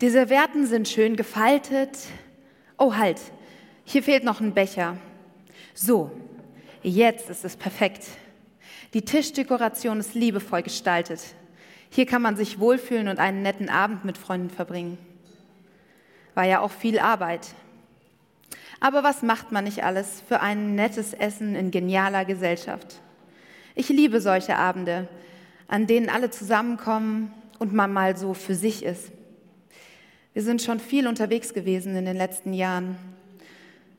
Die Servietten sind schön gefaltet. Oh, halt, hier fehlt noch ein Becher. So, jetzt ist es perfekt. Die Tischdekoration ist liebevoll gestaltet. Hier kann man sich wohlfühlen und einen netten Abend mit Freunden verbringen. War ja auch viel Arbeit. Aber was macht man nicht alles für ein nettes Essen in genialer Gesellschaft? Ich liebe solche Abende, an denen alle zusammenkommen und man mal so für sich ist. Wir sind schon viel unterwegs gewesen in den letzten Jahren,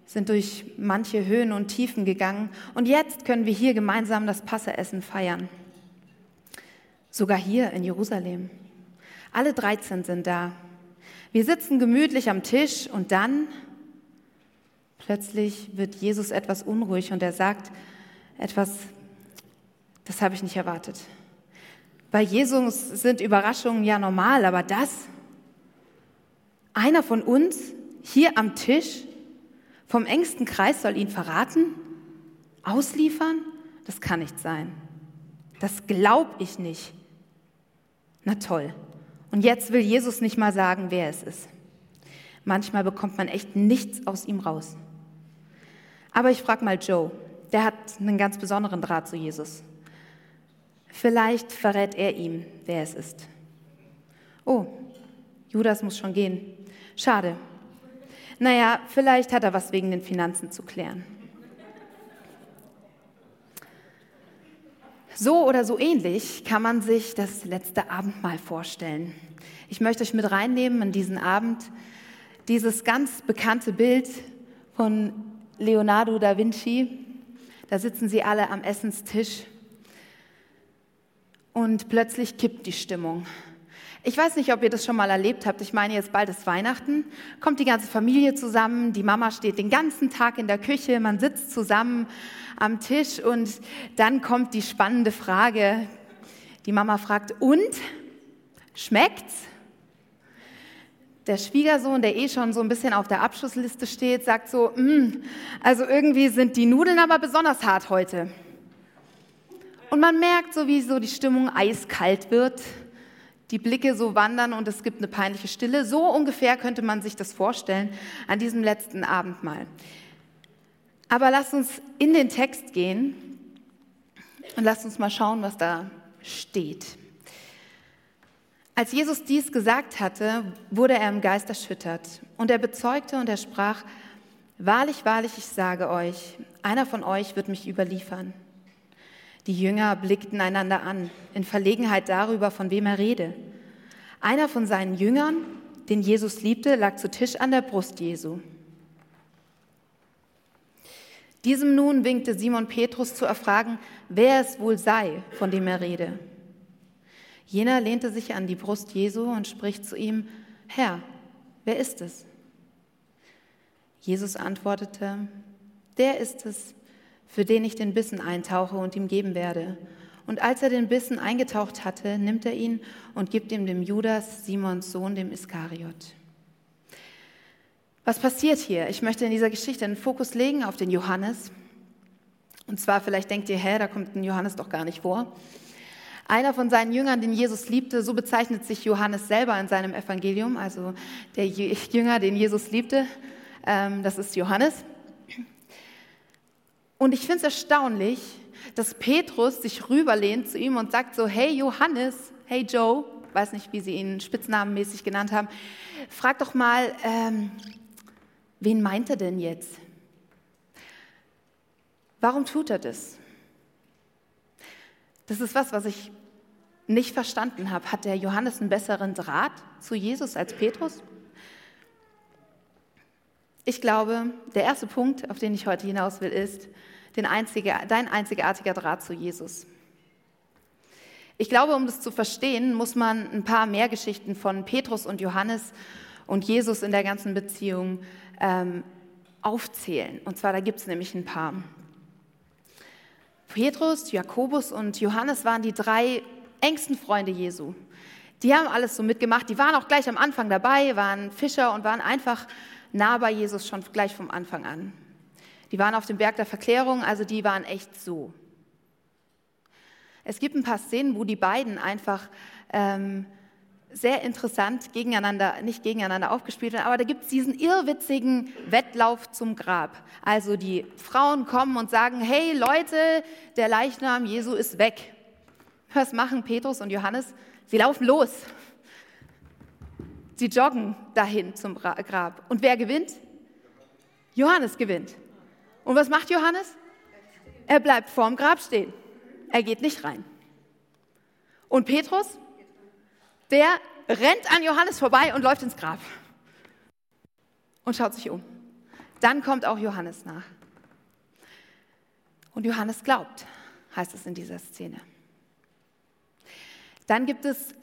sind durch manche Höhen und Tiefen gegangen und jetzt können wir hier gemeinsam das Passeessen feiern. Sogar hier in Jerusalem. Alle 13 sind da. Wir sitzen gemütlich am Tisch und dann plötzlich wird Jesus etwas unruhig und er sagt etwas, das habe ich nicht erwartet. Bei Jesus sind Überraschungen ja normal, aber das, einer von uns hier am Tisch vom engsten Kreis soll ihn verraten, ausliefern, das kann nicht sein. Das glaube ich nicht. Na toll. Und jetzt will Jesus nicht mal sagen, wer es ist. Manchmal bekommt man echt nichts aus ihm raus. Aber ich frage mal Joe, der hat einen ganz besonderen Draht zu Jesus. Vielleicht verrät er ihm, wer es ist. Oh, Judas muss schon gehen. Schade. Naja, vielleicht hat er was wegen den Finanzen zu klären. So oder so ähnlich kann man sich das letzte Abendmahl vorstellen. Ich möchte euch mit reinnehmen in diesen Abend. Dieses ganz bekannte Bild von Leonardo da Vinci. Da sitzen sie alle am Essenstisch und plötzlich kippt die Stimmung. Ich weiß nicht, ob ihr das schon mal erlebt habt. Ich meine, jetzt bald ist Weihnachten, kommt die ganze Familie zusammen, die Mama steht den ganzen Tag in der Küche, man sitzt zusammen am Tisch und dann kommt die spannende Frage. Die Mama fragt, und? Schmeckt's? Der Schwiegersohn, der eh schon so ein bisschen auf der Abschlussliste steht, sagt so, mm, also irgendwie sind die Nudeln aber besonders hart heute. Und man merkt so, wie so die Stimmung eiskalt wird, die Blicke so wandern und es gibt eine peinliche Stille. So ungefähr könnte man sich das vorstellen an diesem letzten Abendmahl. Aber lasst uns in den Text gehen und lasst uns mal schauen, was da steht. Als Jesus dies gesagt hatte, wurde er im Geist erschüttert und er bezeugte und er sprach, Wahrlich, wahrlich, ich sage euch, einer von euch wird mich überliefern. Die Jünger blickten einander an, in Verlegenheit darüber, von wem er rede. Einer von seinen Jüngern, den Jesus liebte, lag zu Tisch an der Brust Jesu. Diesem nun winkte Simon Petrus zu erfragen, wer es wohl sei, von dem er rede. Jener lehnte sich an die Brust Jesu und spricht zu ihm, Herr, wer ist es? Jesus antwortete, der ist es, für den ich den Bissen eintauche und ihm geben werde. Und als er den Bissen eingetaucht hatte, nimmt er ihn und gibt ihm dem Judas, Simons Sohn, dem Iskariot. Was passiert hier? Ich möchte in dieser Geschichte einen Fokus legen auf den Johannes. Und zwar, vielleicht denkt ihr, hä, da kommt ein Johannes doch gar nicht vor. Einer von seinen Jüngern, den Jesus liebte, so bezeichnet sich Johannes selber in seinem Evangelium, also der Jünger, den Jesus liebte, ähm, das ist Johannes. Und ich finde es erstaunlich, dass Petrus sich rüberlehnt zu ihm und sagt so, hey Johannes, hey Joe, weiß nicht, wie sie ihn spitznamenmäßig genannt haben, frag doch mal, ähm, wen meint er denn jetzt? Warum tut er das? Das ist was, was ich nicht verstanden habe. Hat der Johannes einen besseren Draht zu Jesus als Petrus? Ich glaube, der erste Punkt, auf den ich heute hinaus will, ist einzige, dein einzigartiger Draht zu Jesus. Ich glaube, um das zu verstehen, muss man ein paar mehr Geschichten von Petrus und Johannes und Jesus in der ganzen Beziehung ähm, aufzählen. Und zwar, da gibt es nämlich ein paar. Petrus, Jakobus und Johannes waren die drei engsten Freunde Jesu. Die haben alles so mitgemacht. Die waren auch gleich am Anfang dabei, waren Fischer und waren einfach nah bei Jesus schon gleich vom Anfang an. Die waren auf dem Berg der Verklärung, also die waren echt so. Es gibt ein paar Szenen, wo die beiden einfach ähm, sehr interessant gegeneinander, nicht gegeneinander aufgespielt werden, aber da gibt es diesen irrwitzigen Wettlauf zum Grab. Also die Frauen kommen und sagen, hey Leute, der Leichnam Jesu ist weg. Was machen Petrus und Johannes? Sie laufen los. Sie joggen dahin zum Grab. Und wer gewinnt? Johannes gewinnt. Und was macht Johannes? Er bleibt vorm Grab stehen. Er geht nicht rein. Und Petrus? Der rennt an Johannes vorbei und läuft ins Grab und schaut sich um. Dann kommt auch Johannes nach. Und Johannes glaubt, heißt es in dieser Szene. Dann gibt es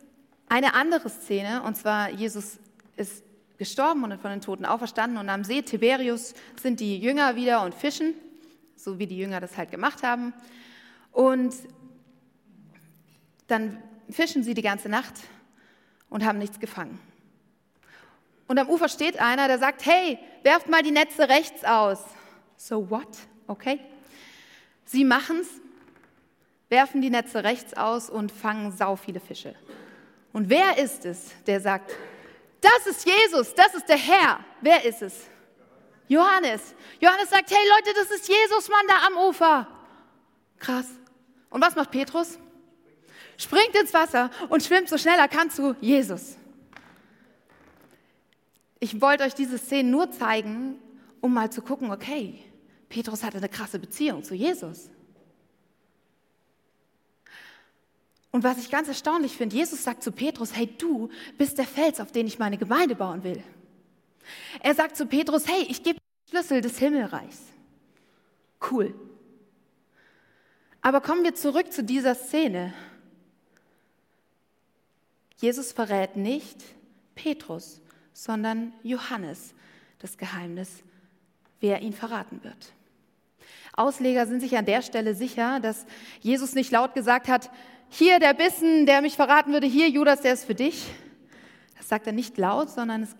eine andere Szene, und zwar Jesus ist gestorben und von den Toten auferstanden und am See Tiberius sind die Jünger wieder und fischen, so wie die Jünger das halt gemacht haben. Und dann fischen sie die ganze Nacht und haben nichts gefangen. Und am Ufer steht einer, der sagt, hey, werft mal die Netze rechts aus. So what? Okay. Sie machen's, werfen die Netze rechts aus und fangen sau viele Fische. Und wer ist es, der sagt, das ist Jesus, das ist der Herr. Wer ist es? Johannes. Johannes sagt, hey Leute, das ist Jesus, Mann, da am Ufer. Krass. Und was macht Petrus? springt ins Wasser und schwimmt so schnell er kann zu Jesus. Ich wollte euch diese Szene nur zeigen, um mal zu gucken, okay, Petrus hatte eine krasse Beziehung zu Jesus. Und was ich ganz erstaunlich finde, Jesus sagt zu Petrus, hey, du bist der Fels, auf den ich meine Gemeinde bauen will. Er sagt zu Petrus, hey, ich gebe Schlüssel des Himmelreichs. Cool. Aber kommen wir zurück zu dieser Szene. Jesus verrät nicht Petrus, sondern Johannes das Geheimnis, wer ihn verraten wird. Ausleger sind sich an der Stelle sicher, dass Jesus nicht laut gesagt hat, hier der Bissen, der mich verraten würde, hier Judas, der ist für dich. Das sagt er nicht laut, sondern es,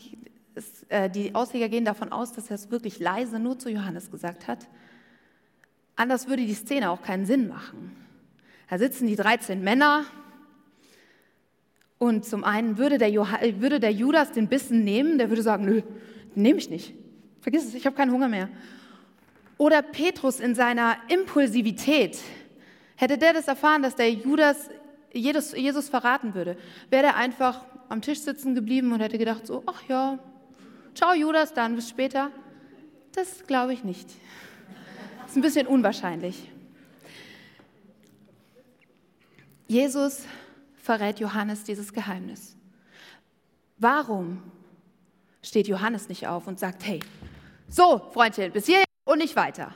es, äh, die Ausleger gehen davon aus, dass er es wirklich leise nur zu Johannes gesagt hat. Anders würde die Szene auch keinen Sinn machen. Da sitzen die 13 Männer, und zum einen würde der, würde der Judas den Bissen nehmen, der würde sagen, nö, nehme ich nicht. Vergiss es, ich habe keinen Hunger mehr. Oder Petrus in seiner Impulsivität, hätte der das erfahren, dass der Judas Jesus, Jesus verraten würde, wäre er einfach am Tisch sitzen geblieben und hätte gedacht so, ach ja, ciao Judas, dann bis später. Das glaube ich nicht. Das ist ein bisschen unwahrscheinlich. Jesus verrät Johannes dieses Geheimnis. Warum steht Johannes nicht auf und sagt, hey, so, Freundchen, bis hier und nicht weiter?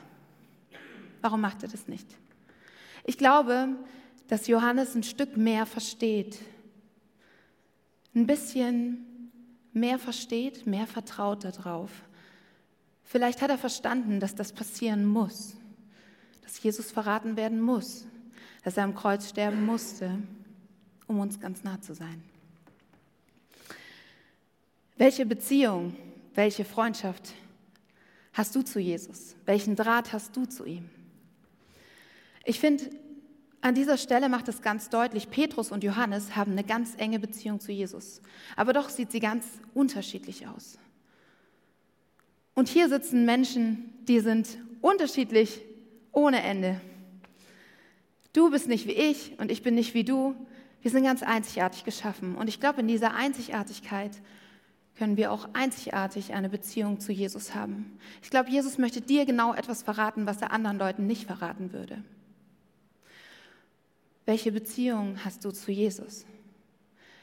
Warum macht er das nicht? Ich glaube, dass Johannes ein Stück mehr versteht, ein bisschen mehr versteht, mehr vertraut darauf. Vielleicht hat er verstanden, dass das passieren muss, dass Jesus verraten werden muss, dass er am Kreuz sterben musste um uns ganz nah zu sein. Welche Beziehung, welche Freundschaft hast du zu Jesus? Welchen Draht hast du zu ihm? Ich finde, an dieser Stelle macht es ganz deutlich, Petrus und Johannes haben eine ganz enge Beziehung zu Jesus. Aber doch sieht sie ganz unterschiedlich aus. Und hier sitzen Menschen, die sind unterschiedlich ohne Ende. Du bist nicht wie ich und ich bin nicht wie du. Wir sind ganz einzigartig geschaffen. Und ich glaube, in dieser Einzigartigkeit können wir auch einzigartig eine Beziehung zu Jesus haben. Ich glaube, Jesus möchte dir genau etwas verraten, was er anderen Leuten nicht verraten würde. Welche Beziehung hast du zu Jesus?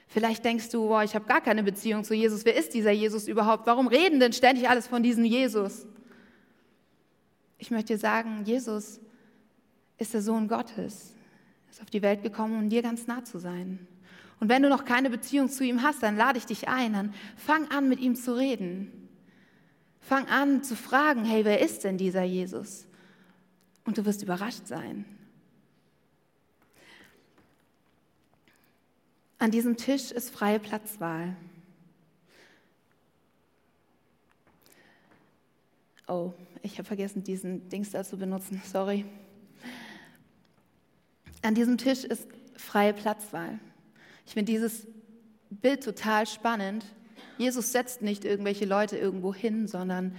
Vielleicht denkst du, boah, ich habe gar keine Beziehung zu Jesus. Wer ist dieser Jesus überhaupt? Warum reden denn ständig alles von diesem Jesus? Ich möchte dir sagen, Jesus ist der Sohn Gottes ist auf die Welt gekommen, um dir ganz nah zu sein. Und wenn du noch keine Beziehung zu ihm hast, dann lade ich dich ein, dann fang an, mit ihm zu reden. Fang an zu fragen, hey, wer ist denn dieser Jesus? Und du wirst überrascht sein. An diesem Tisch ist freie Platzwahl. Oh, ich habe vergessen, diesen Dings da zu benutzen. Sorry. An diesem Tisch ist freie Platzwahl. Ich finde dieses Bild total spannend. Jesus setzt nicht irgendwelche Leute irgendwo hin, sondern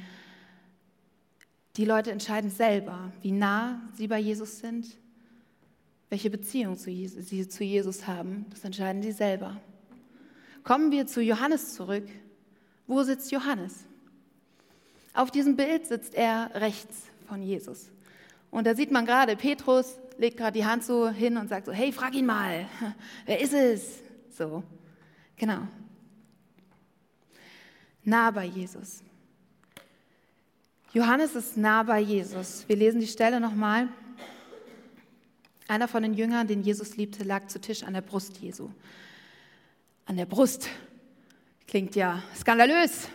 die Leute entscheiden selber, wie nah sie bei Jesus sind, welche Beziehung sie zu Jesus haben. Das entscheiden sie selber. Kommen wir zu Johannes zurück. Wo sitzt Johannes? Auf diesem Bild sitzt er rechts von Jesus. Und da sieht man gerade, Petrus legt gerade die Hand so hin und sagt so, hey, frag ihn mal, wer ist es? So, genau. Nah bei Jesus. Johannes ist nah bei Jesus. Wir lesen die Stelle nochmal. Einer von den Jüngern, den Jesus liebte, lag zu Tisch an der Brust Jesu. An der Brust. Klingt ja skandalös.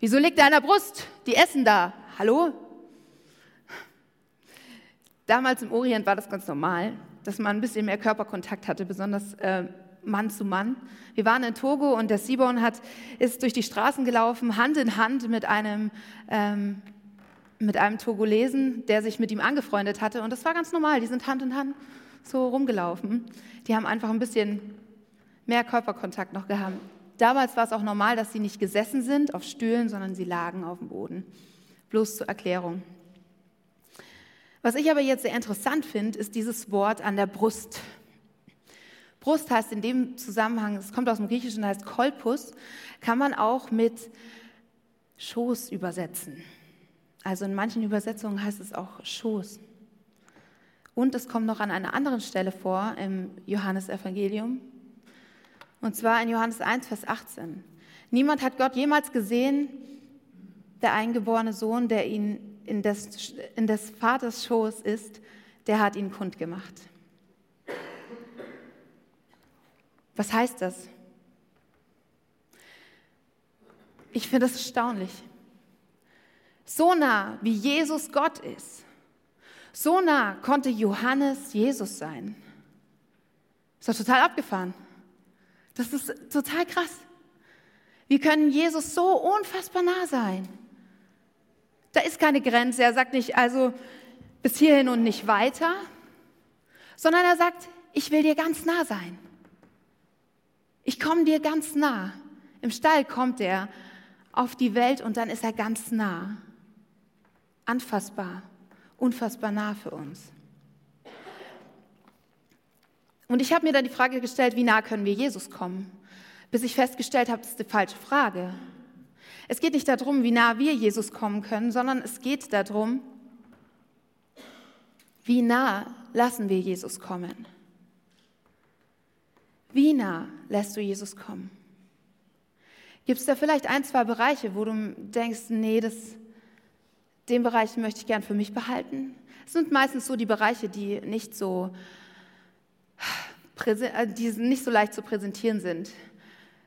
Wieso liegt er an der Brust? Die essen da. Hallo? Damals im Orient war das ganz normal, dass man ein bisschen mehr Körperkontakt hatte, besonders äh, Mann zu Mann. Wir waren in Togo und der Sibon hat, ist durch die Straßen gelaufen, Hand in Hand mit einem, ähm, mit einem Togolesen, der sich mit ihm angefreundet hatte. Und das war ganz normal, die sind Hand in Hand so rumgelaufen. Die haben einfach ein bisschen mehr Körperkontakt noch gehabt. Damals war es auch normal, dass sie nicht gesessen sind auf Stühlen, sondern sie lagen auf dem Boden. Bloß zur Erklärung. Was ich aber jetzt sehr interessant finde, ist dieses Wort an der Brust. Brust heißt in dem Zusammenhang, es kommt aus dem Griechischen, heißt Kolpus, kann man auch mit Schoß übersetzen. Also in manchen Übersetzungen heißt es auch Schoß. Und es kommt noch an einer anderen Stelle vor im Johannesevangelium. Und zwar in Johannes 1, Vers 18. Niemand hat Gott jemals gesehen, der eingeborene Sohn, der ihn in des, in des Vaters Schoß ist, der hat ihn kundgemacht. Was heißt das? Ich finde das erstaunlich. So nah, wie Jesus Gott ist, so nah konnte Johannes Jesus sein. Ist doch total abgefahren. Das ist total krass. Wir können Jesus so unfassbar nah sein. Da ist keine Grenze. Er sagt nicht, also bis hierhin und nicht weiter, sondern er sagt, ich will dir ganz nah sein. Ich komme dir ganz nah. Im Stall kommt er auf die Welt und dann ist er ganz nah. Anfassbar, unfassbar nah für uns. Und ich habe mir dann die Frage gestellt, wie nah können wir Jesus kommen? Bis ich festgestellt habe, das ist die falsche Frage. Es geht nicht darum, wie nah wir Jesus kommen können, sondern es geht darum, wie nah lassen wir Jesus kommen. Wie nah lässt du Jesus kommen? Gibt es da vielleicht ein, zwei Bereiche, wo du denkst, nee, das, den Bereich möchte ich gern für mich behalten? Es sind meistens so die Bereiche, die nicht so, äh, die nicht so leicht zu präsentieren sind.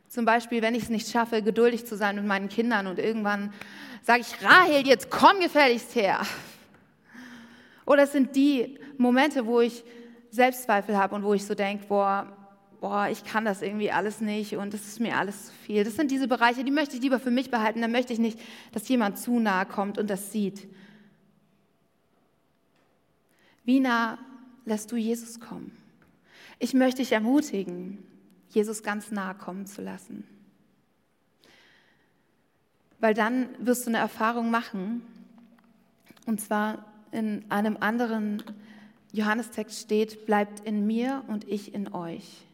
Zum Beispiel, wenn ich es nicht schaffe, geduldig zu sein mit meinen Kindern und irgendwann sage ich, Rahel, jetzt komm gefälligst her. Oder es sind die Momente, wo ich Selbstzweifel habe und wo ich so denke, boah, boah, ich kann das irgendwie alles nicht und das ist mir alles zu viel. Das sind diese Bereiche, die möchte ich lieber für mich behalten. Da möchte ich nicht, dass jemand zu nahe kommt und das sieht. Wie nah lässt du Jesus kommen? Ich möchte dich ermutigen, Jesus ganz nahe kommen zu lassen. Weil dann wirst du eine Erfahrung machen, und zwar in einem anderen Johannestext steht, bleibt in mir und ich in euch.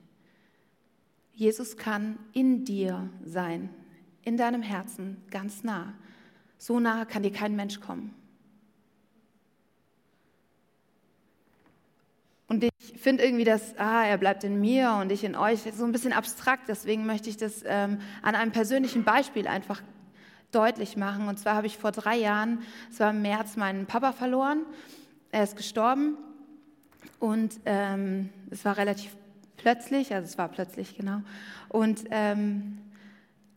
Jesus kann in dir sein, in deinem Herzen, ganz nah. So nah kann dir kein Mensch kommen. Und ich finde irgendwie, dass, ah, er bleibt in mir und ich in euch, so ein bisschen abstrakt. Deswegen möchte ich das ähm, an einem persönlichen Beispiel einfach deutlich machen. Und zwar habe ich vor drei Jahren, es war im März, meinen Papa verloren. Er ist gestorben und ähm, es war relativ plötzlich, also es war plötzlich, genau. Und ähm,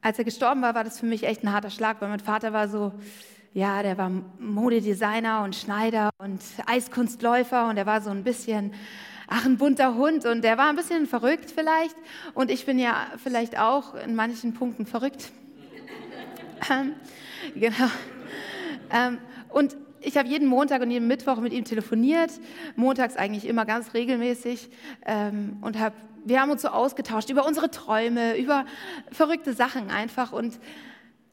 als er gestorben war, war das für mich echt ein harter Schlag, weil mein Vater war so, ja, der war Modedesigner und Schneider und Eiskunstläufer und er war so ein bisschen, ach, ein bunter Hund und der war ein bisschen verrückt vielleicht und ich bin ja vielleicht auch in manchen Punkten verrückt. ähm, genau. Ähm, und ich habe jeden Montag und jeden Mittwoch mit ihm telefoniert, montags eigentlich immer ganz regelmäßig ähm, und habe wir haben uns so ausgetauscht über unsere Träume, über verrückte Sachen einfach. Und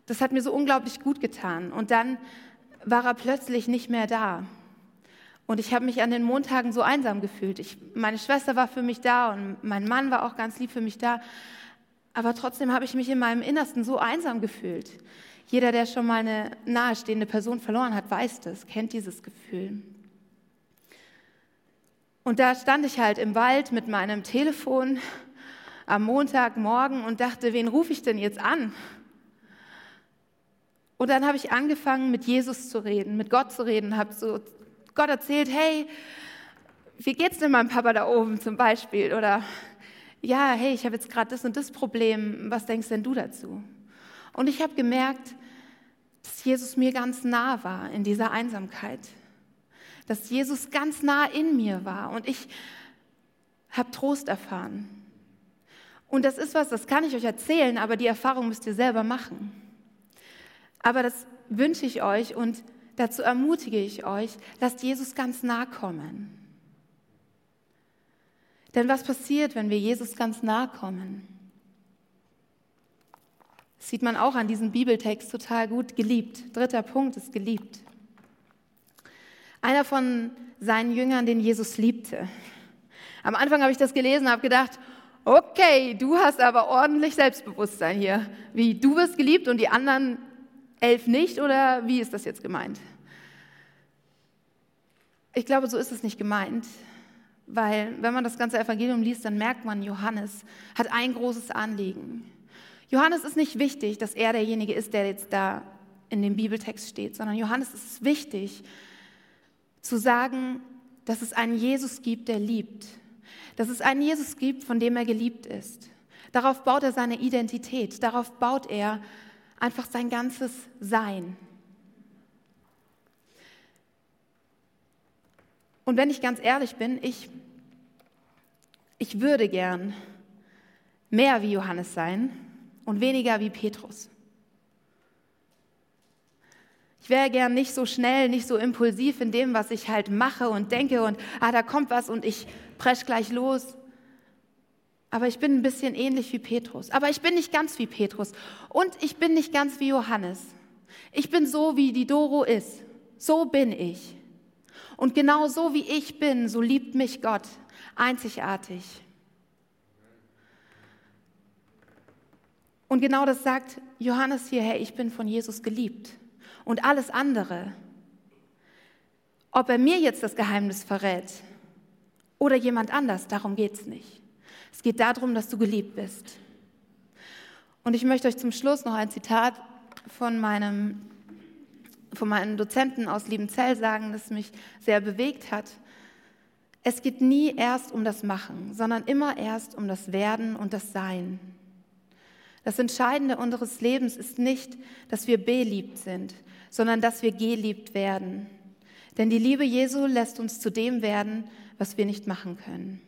das hat mir so unglaublich gut getan. Und dann war er plötzlich nicht mehr da. Und ich habe mich an den Montagen so einsam gefühlt. Ich, meine Schwester war für mich da und mein Mann war auch ganz lieb für mich da. Aber trotzdem habe ich mich in meinem Innersten so einsam gefühlt. Jeder, der schon mal eine nahestehende Person verloren hat, weiß das, kennt dieses Gefühl. Und da stand ich halt im Wald mit meinem Telefon am Montagmorgen und dachte, wen rufe ich denn jetzt an? Und dann habe ich angefangen, mit Jesus zu reden, mit Gott zu reden, habe so Gott erzählt, hey, wie geht's denn meinem Papa da oben zum Beispiel? Oder ja, hey, ich habe jetzt gerade das und das Problem, was denkst denn du dazu? Und ich habe gemerkt, dass Jesus mir ganz nah war in dieser Einsamkeit. Dass Jesus ganz nah in mir war und ich habe Trost erfahren. Und das ist was, das kann ich euch erzählen, aber die Erfahrung müsst ihr selber machen. Aber das wünsche ich euch und dazu ermutige ich euch, lasst Jesus ganz nah kommen. Denn was passiert, wenn wir Jesus ganz nah kommen? Das sieht man auch an diesem Bibeltext total gut. Geliebt. Dritter Punkt ist geliebt. Einer von seinen Jüngern, den Jesus liebte. Am Anfang habe ich das gelesen und habe gedacht, okay, du hast aber ordentlich Selbstbewusstsein hier. Wie, du wirst geliebt und die anderen elf nicht oder wie ist das jetzt gemeint? Ich glaube, so ist es nicht gemeint, weil wenn man das ganze Evangelium liest, dann merkt man, Johannes hat ein großes Anliegen. Johannes ist nicht wichtig, dass er derjenige ist, der jetzt da in dem Bibeltext steht, sondern Johannes ist wichtig zu sagen, dass es einen Jesus gibt, der liebt. Dass es einen Jesus gibt, von dem er geliebt ist. Darauf baut er seine Identität, darauf baut er einfach sein ganzes Sein. Und wenn ich ganz ehrlich bin, ich, ich würde gern mehr wie Johannes sein, und weniger wie Petrus. Ich wäre gern nicht so schnell, nicht so impulsiv in dem, was ich halt mache und denke und ah, da kommt was und ich presch gleich los. Aber ich bin ein bisschen ähnlich wie Petrus. Aber ich bin nicht ganz wie Petrus. Und ich bin nicht ganz wie Johannes. Ich bin so, wie die Doro ist. So bin ich. Und genau so wie ich bin, so liebt mich Gott. Einzigartig. Und genau das sagt Johannes hier, hey, ich bin von Jesus geliebt. Und alles andere, ob er mir jetzt das Geheimnis verrät oder jemand anders, darum geht es nicht. Es geht darum, dass du geliebt bist. Und ich möchte euch zum Schluss noch ein Zitat von meinem, von meinem Dozenten aus Liebenzell sagen, das mich sehr bewegt hat. Es geht nie erst um das Machen, sondern immer erst um das Werden und das Sein. Das Entscheidende unseres Lebens ist nicht, dass wir beliebt sind, sondern dass wir geliebt werden. Denn die Liebe Jesu lässt uns zu dem werden, was wir nicht machen können.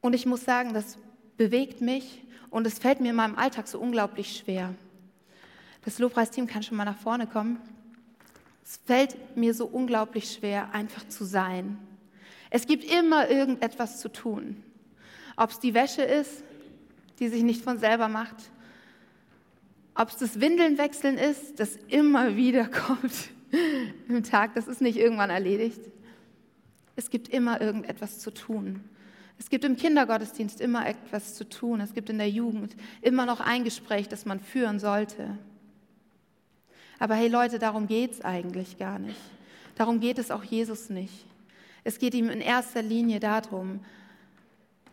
Und ich muss sagen, das bewegt mich und es fällt mir in meinem Alltag so unglaublich schwer. Das Lobpreisteam kann schon mal nach vorne kommen. Es fällt mir so unglaublich schwer, einfach zu sein. Es gibt immer irgendetwas zu tun. Ob es die Wäsche ist, die sich nicht von selber macht. Ob es das Windeln wechseln ist, das immer wieder kommt im Tag, das ist nicht irgendwann erledigt. Es gibt immer irgendetwas zu tun. Es gibt im Kindergottesdienst immer etwas zu tun. Es gibt in der Jugend immer noch ein Gespräch, das man führen sollte. Aber hey Leute, darum geht es eigentlich gar nicht. Darum geht es auch Jesus nicht. Es geht ihm in erster Linie darum,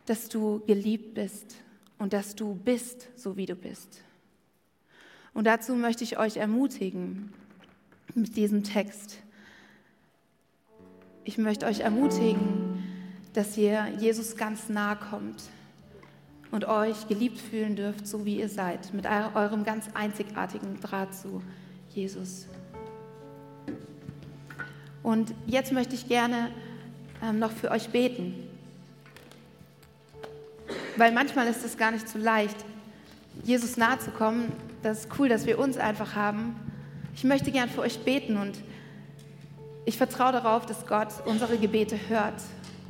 dass du geliebt bist und dass du bist, so wie du bist. Und dazu möchte ich euch ermutigen mit diesem Text. Ich möchte euch ermutigen, dass ihr Jesus ganz nahe kommt und euch geliebt fühlen dürft, so wie ihr seid, mit eurem ganz einzigartigen Draht zu Jesus. Und jetzt möchte ich gerne ähm, noch für euch beten. Weil manchmal ist es gar nicht so leicht, Jesus nahe zu kommen. Das ist cool, dass wir uns einfach haben. Ich möchte gern für euch beten und ich vertraue darauf, dass Gott unsere Gebete hört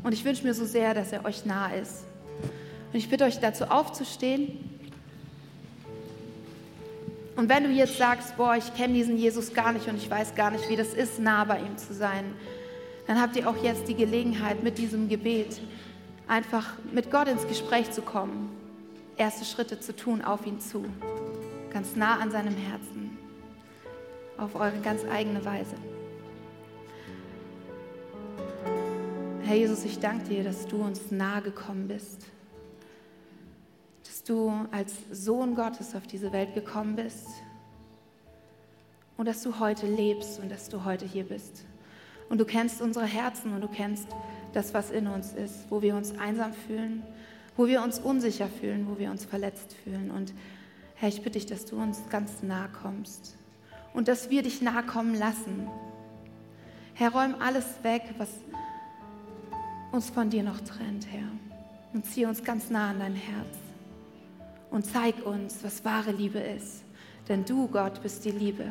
Und ich wünsche mir so sehr, dass er euch nah ist. Und ich bitte euch dazu aufzustehen. Und wenn du jetzt sagst, boah, ich kenne diesen Jesus gar nicht und ich weiß gar nicht, wie das ist, nah bei ihm zu sein, dann habt ihr auch jetzt die Gelegenheit, mit diesem Gebet einfach mit Gott ins Gespräch zu kommen, erste Schritte zu tun auf ihn zu, ganz nah an seinem Herzen, auf eure ganz eigene Weise. Herr Jesus, ich danke dir, dass du uns nahe gekommen bist, dass du als Sohn Gottes auf diese Welt gekommen bist und dass du heute lebst und dass du heute hier bist. Und du kennst unsere Herzen und du kennst das, was in uns ist, wo wir uns einsam fühlen, wo wir uns unsicher fühlen, wo wir uns verletzt fühlen. Und Herr, ich bitte dich, dass du uns ganz nahe kommst und dass wir dich nahe kommen lassen. Herr, räum alles weg, was uns von dir noch trennt, Herr. Und zieh uns ganz nah an dein Herz. Und zeig uns, was wahre Liebe ist. Denn du, Gott, bist die Liebe.